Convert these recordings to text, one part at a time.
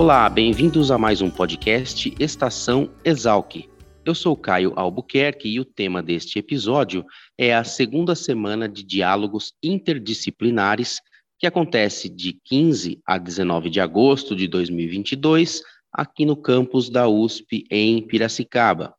Olá, bem-vindos a mais um podcast Estação Exalc. Eu sou Caio Albuquerque e o tema deste episódio é a segunda semana de diálogos interdisciplinares que acontece de 15 a 19 de agosto de 2022 aqui no campus da USP em Piracicaba.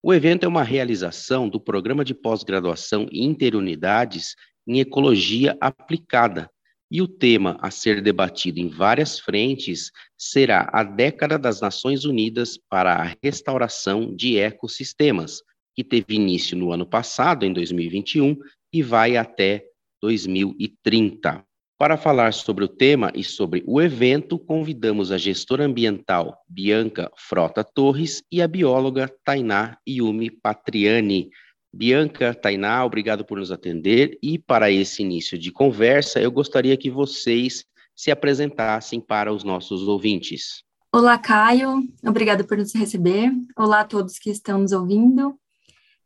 O evento é uma realização do Programa de Pós-Graduação Interunidades em Ecologia Aplicada, e o tema a ser debatido em várias frentes será a década das Nações Unidas para a restauração de ecossistemas, que teve início no ano passado, em 2021, e vai até 2030. Para falar sobre o tema e sobre o evento, convidamos a gestora ambiental Bianca Frota Torres e a bióloga Tainá Yumi Patriani. Bianca, Tainá, obrigado por nos atender. E para esse início de conversa, eu gostaria que vocês se apresentassem para os nossos ouvintes. Olá, Caio, obrigada por nos receber. Olá a todos que estão nos ouvindo.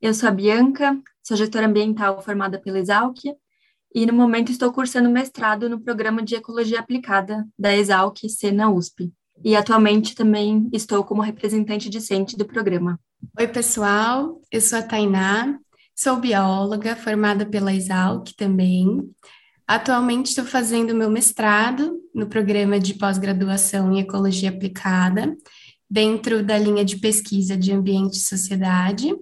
Eu sou a Bianca, sou gestora ambiental formada pela Exalc e no momento estou cursando mestrado no programa de Ecologia Aplicada da Exalc C na USP. E atualmente também estou como representante discente do programa. Oi, pessoal, eu sou a Tainá, sou bióloga formada pela Exalc também. Atualmente estou fazendo meu mestrado no programa de pós-graduação em Ecologia Aplicada, dentro da linha de pesquisa de Ambiente e Sociedade.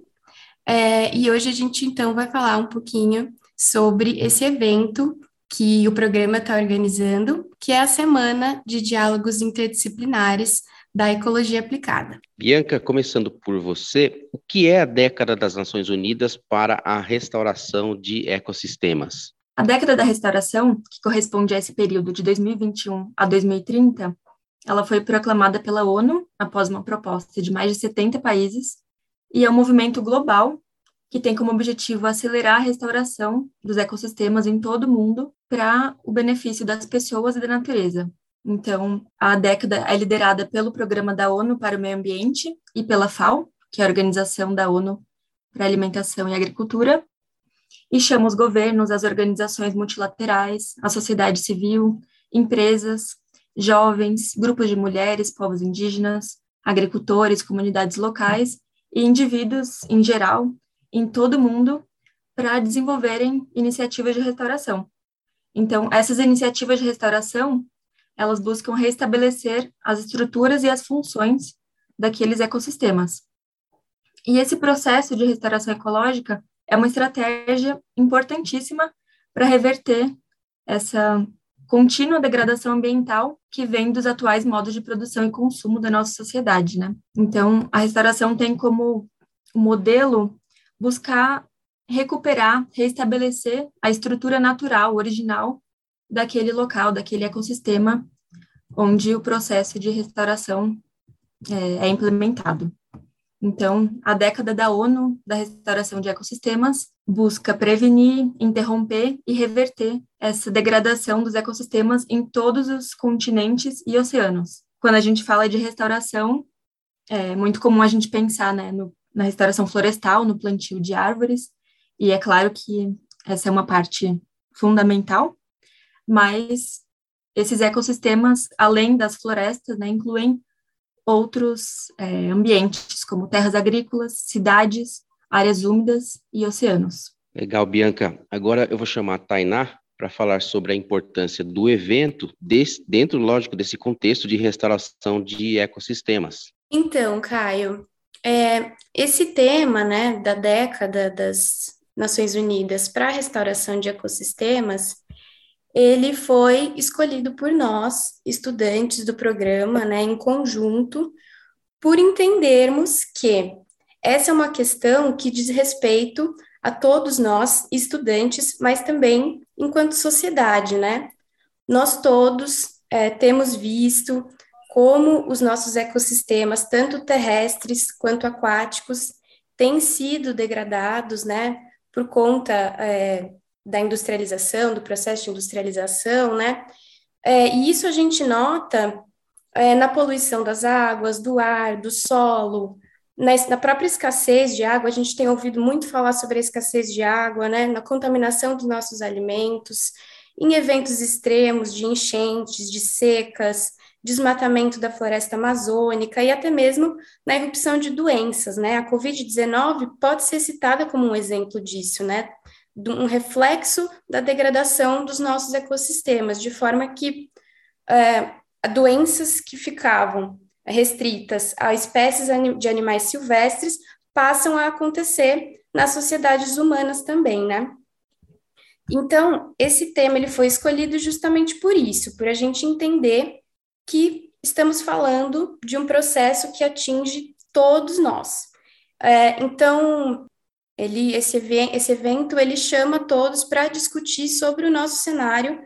É, e hoje a gente então vai falar um pouquinho sobre esse evento que o programa está organizando, que é a Semana de Diálogos Interdisciplinares da ecologia aplicada. Bianca, começando por você, o que é a década das Nações Unidas para a restauração de ecossistemas? A década da restauração, que corresponde a esse período de 2021 a 2030, ela foi proclamada pela ONU após uma proposta de mais de 70 países e é um movimento global que tem como objetivo acelerar a restauração dos ecossistemas em todo o mundo para o benefício das pessoas e da natureza, então, a década é liderada pelo Programa da ONU para o Meio Ambiente e pela FAO, que é a Organização da ONU para Alimentação e Agricultura, e chama os governos, as organizações multilaterais, a sociedade civil, empresas, jovens, grupos de mulheres, povos indígenas, agricultores, comunidades locais e indivíduos em geral, em todo o mundo, para desenvolverem iniciativas de restauração. Então, essas iniciativas de restauração elas buscam restabelecer as estruturas e as funções daqueles ecossistemas. E esse processo de restauração ecológica é uma estratégia importantíssima para reverter essa contínua degradação ambiental que vem dos atuais modos de produção e consumo da nossa sociedade, né? Então, a restauração tem como modelo buscar recuperar, restabelecer a estrutura natural, original daquele local, daquele ecossistema onde o processo de restauração é, é implementado. Então, a década da ONU da restauração de ecossistemas busca prevenir, interromper e reverter essa degradação dos ecossistemas em todos os continentes e oceanos. Quando a gente fala de restauração, é muito comum a gente pensar né, no, na restauração florestal, no plantio de árvores, e é claro que essa é uma parte fundamental, mas esses ecossistemas, além das florestas, né, incluem outros é, ambientes, como terras agrícolas, cidades, áreas úmidas e oceanos. Legal, Bianca. Agora eu vou chamar a Tainá para falar sobre a importância do evento desse, dentro, lógico, desse contexto de restauração de ecossistemas. Então, Caio, é, esse tema né, da década das Nações Unidas para a restauração de ecossistemas ele foi escolhido por nós, estudantes do programa, né, em conjunto, por entendermos que essa é uma questão que diz respeito a todos nós, estudantes, mas também enquanto sociedade, né? Nós todos é, temos visto como os nossos ecossistemas, tanto terrestres quanto aquáticos, têm sido degradados, né, por conta é, da industrialização, do processo de industrialização, né, é, e isso a gente nota é, na poluição das águas, do ar, do solo, na, na, própria escassez de água, a gente tem ouvido muito falar sobre a escassez de água, né, na contaminação dos nossos alimentos, em eventos extremos de enchentes, de secas, desmatamento da floresta amazônica e até mesmo na erupção de doenças, né? A Covid-19 pode ser citada como um exemplo disso, né? Um reflexo da degradação dos nossos ecossistemas, de forma que é, doenças que ficavam restritas a espécies de animais silvestres passam a acontecer nas sociedades humanas também, né? Então, esse tema ele foi escolhido justamente por isso, por a gente entender que estamos falando de um processo que atinge todos nós. É, então, ele, esse, esse evento ele chama todos para discutir sobre o nosso cenário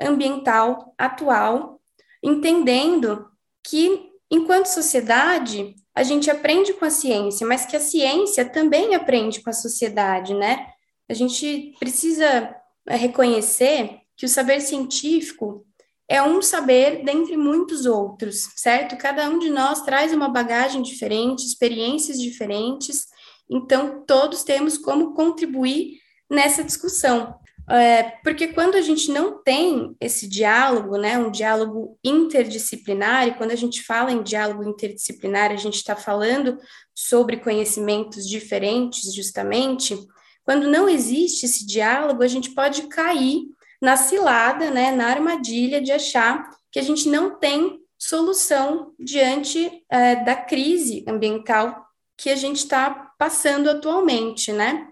ambiental atual, entendendo que Enquanto sociedade, a gente aprende com a ciência, mas que a ciência também aprende com a sociedade, né? A gente precisa é, reconhecer que o saber científico é um saber dentre muitos outros, certo? Cada um de nós traz uma bagagem diferente, experiências diferentes, então todos temos como contribuir nessa discussão. É, porque quando a gente não tem esse diálogo, né, um diálogo interdisciplinar, e quando a gente fala em diálogo interdisciplinar, a gente está falando sobre conhecimentos diferentes, justamente, quando não existe esse diálogo, a gente pode cair na cilada, né, na armadilha de achar que a gente não tem solução diante é, da crise ambiental que a gente está passando atualmente, né?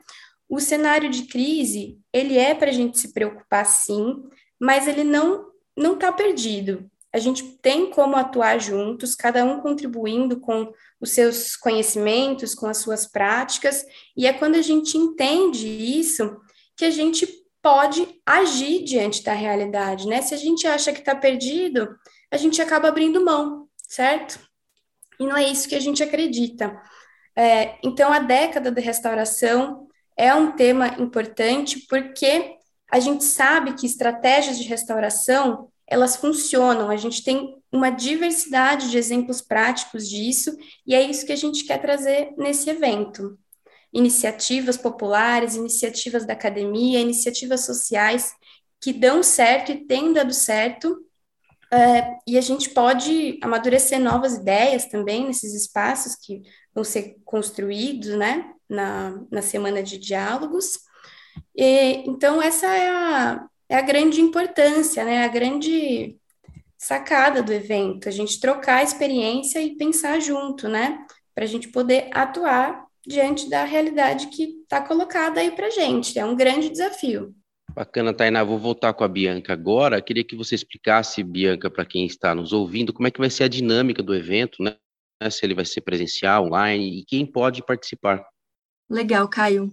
O cenário de crise, ele é para a gente se preocupar sim, mas ele não não está perdido. A gente tem como atuar juntos, cada um contribuindo com os seus conhecimentos, com as suas práticas, e é quando a gente entende isso que a gente pode agir diante da realidade, né? Se a gente acha que está perdido, a gente acaba abrindo mão, certo? E não é isso que a gente acredita. É, então, a década de restauração é um tema importante porque a gente sabe que estratégias de restauração elas funcionam, a gente tem uma diversidade de exemplos práticos disso, e é isso que a gente quer trazer nesse evento. Iniciativas populares, iniciativas da academia, iniciativas sociais que dão certo e têm dado certo, é, e a gente pode amadurecer novas ideias também nesses espaços que vão ser construídos, né? na, na semana de diálogos. E, então, essa é a, é a grande importância, né, a grande sacada do evento, a gente trocar a experiência e pensar junto, né, para a gente poder atuar diante da realidade que está colocada aí para gente. É um grande desafio. Bacana, Tainá. Vou voltar com a Bianca agora. Queria que você explicasse, Bianca, para quem está nos ouvindo, como é que vai ser a dinâmica do evento, né? Se ele vai ser presencial, online e quem pode participar. Legal, Caio.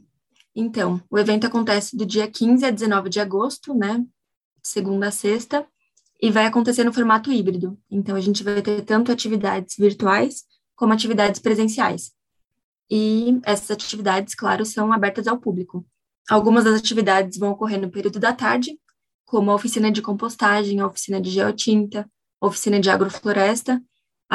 Então, o evento acontece do dia 15 a 19 de agosto, né? Segunda a sexta, e vai acontecer no formato híbrido. Então, a gente vai ter tanto atividades virtuais como atividades presenciais. E essas atividades, claro, são abertas ao público. Algumas das atividades vão ocorrer no período da tarde, como a oficina de compostagem, a oficina de geotinta, a oficina de agrofloresta,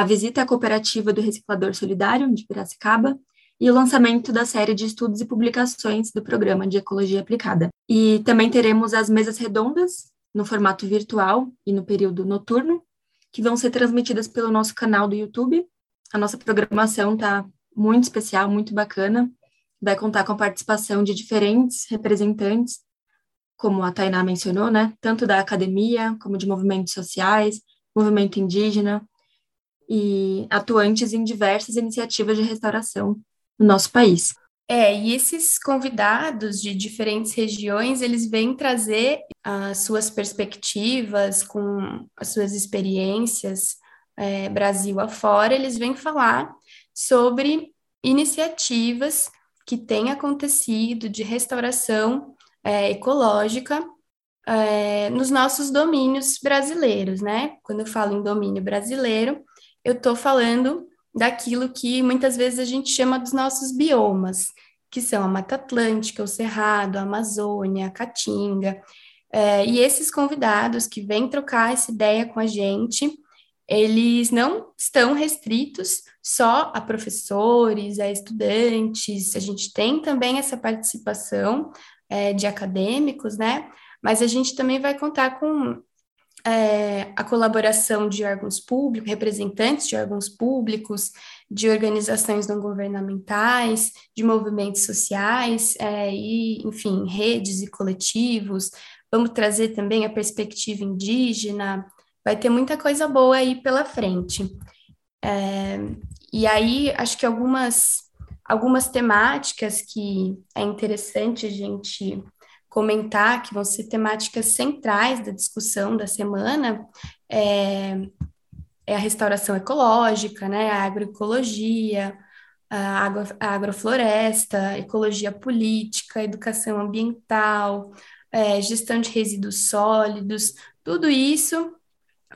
a visita à cooperativa do Reciclador Solidário de Piracicaba e o lançamento da série de estudos e publicações do programa de Ecologia Aplicada. E também teremos as mesas redondas, no formato virtual e no período noturno, que vão ser transmitidas pelo nosso canal do YouTube. A nossa programação está muito especial, muito bacana. Vai contar com a participação de diferentes representantes, como a Tainá mencionou, né? Tanto da academia, como de movimentos sociais, movimento indígena, e atuantes em diversas iniciativas de restauração no nosso país. É, e esses convidados de diferentes regiões, eles vêm trazer as suas perspectivas, com as suas experiências é, Brasil afora, eles vêm falar sobre iniciativas que têm acontecido de restauração é, ecológica é, nos nossos domínios brasileiros, né? Quando eu falo em domínio brasileiro, eu estou falando daquilo que muitas vezes a gente chama dos nossos biomas, que são a Mata Atlântica, o Cerrado, a Amazônia, a Caatinga. É, e esses convidados que vêm trocar essa ideia com a gente, eles não estão restritos só a professores, a estudantes, a gente tem também essa participação é, de acadêmicos, né? Mas a gente também vai contar com é, a colaboração de órgãos públicos, representantes de órgãos públicos, de organizações não governamentais, de movimentos sociais, é, e, enfim, redes e coletivos. Vamos trazer também a perspectiva indígena, vai ter muita coisa boa aí pela frente. É, e aí, acho que algumas, algumas temáticas que é interessante a gente comentar, que vão ser temáticas centrais da discussão da semana, é, é a restauração ecológica, né, a agroecologia, a, agro, a agrofloresta, ecologia política, educação ambiental, é, gestão de resíduos sólidos, tudo isso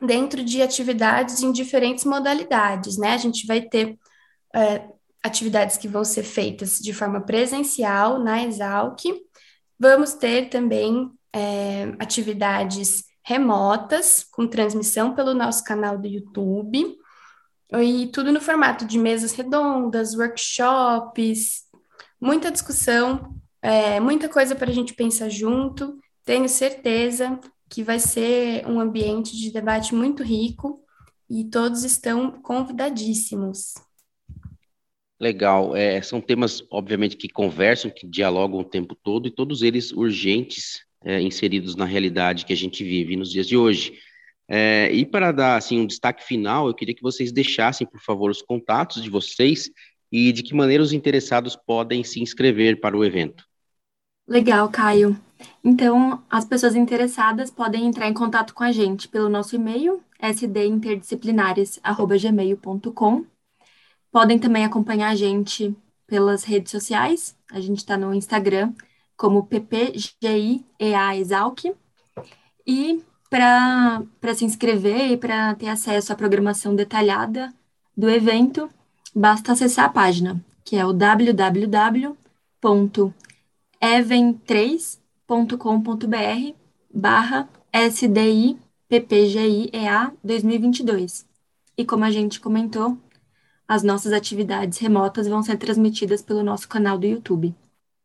dentro de atividades em diferentes modalidades, né? A gente vai ter é, atividades que vão ser feitas de forma presencial na Exalc, vamos ter também é, atividades remotas, com transmissão pelo nosso canal do YouTube, e tudo no formato de mesas redondas, workshops, muita discussão, é, muita coisa para a gente pensar junto. Tenho certeza que vai ser um ambiente de debate muito rico e todos estão convidadíssimos. Legal. É, são temas, obviamente, que conversam, que dialogam o tempo todo e todos eles urgentes, é, inseridos na realidade que a gente vive nos dias de hoje. É, e para dar assim um destaque final, eu queria que vocês deixassem, por favor, os contatos de vocês e de que maneira os interessados podem se inscrever para o evento. Legal, Caio. Então, as pessoas interessadas podem entrar em contato com a gente pelo nosso e-mail, sdinterdisciplinares.gmail.com. Podem também acompanhar a gente pelas redes sociais. A gente está no Instagram como PPGIEA Exalc. E para se inscrever e para ter acesso à programação detalhada do evento, basta acessar a página, que é o www even3.com.br barra SDI PPGIEA 2022. E como a gente comentou, as nossas atividades remotas vão ser transmitidas pelo nosso canal do YouTube.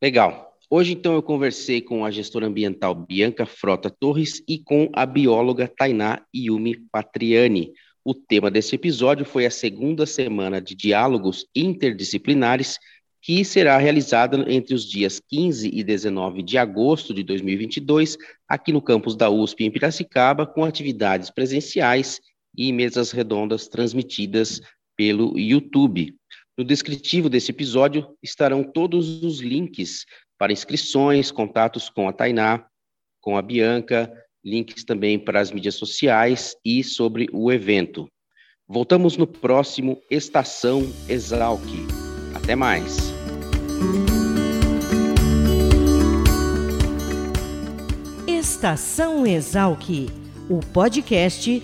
Legal. Hoje, então, eu conversei com a gestora ambiental Bianca Frota Torres e com a bióloga Tainá Yumi Patriani. O tema desse episódio foi a segunda semana de diálogos interdisciplinares que será realizada entre os dias 15 e 19 de agosto de 2022, aqui no campus da USP em Piracicaba, com atividades presenciais e mesas redondas transmitidas pelo YouTube. No descritivo desse episódio estarão todos os links para inscrições, contatos com a Tainá, com a Bianca, links também para as mídias sociais e sobre o evento. Voltamos no próximo Estação Exalc. Até mais! Estação Exalc, o podcast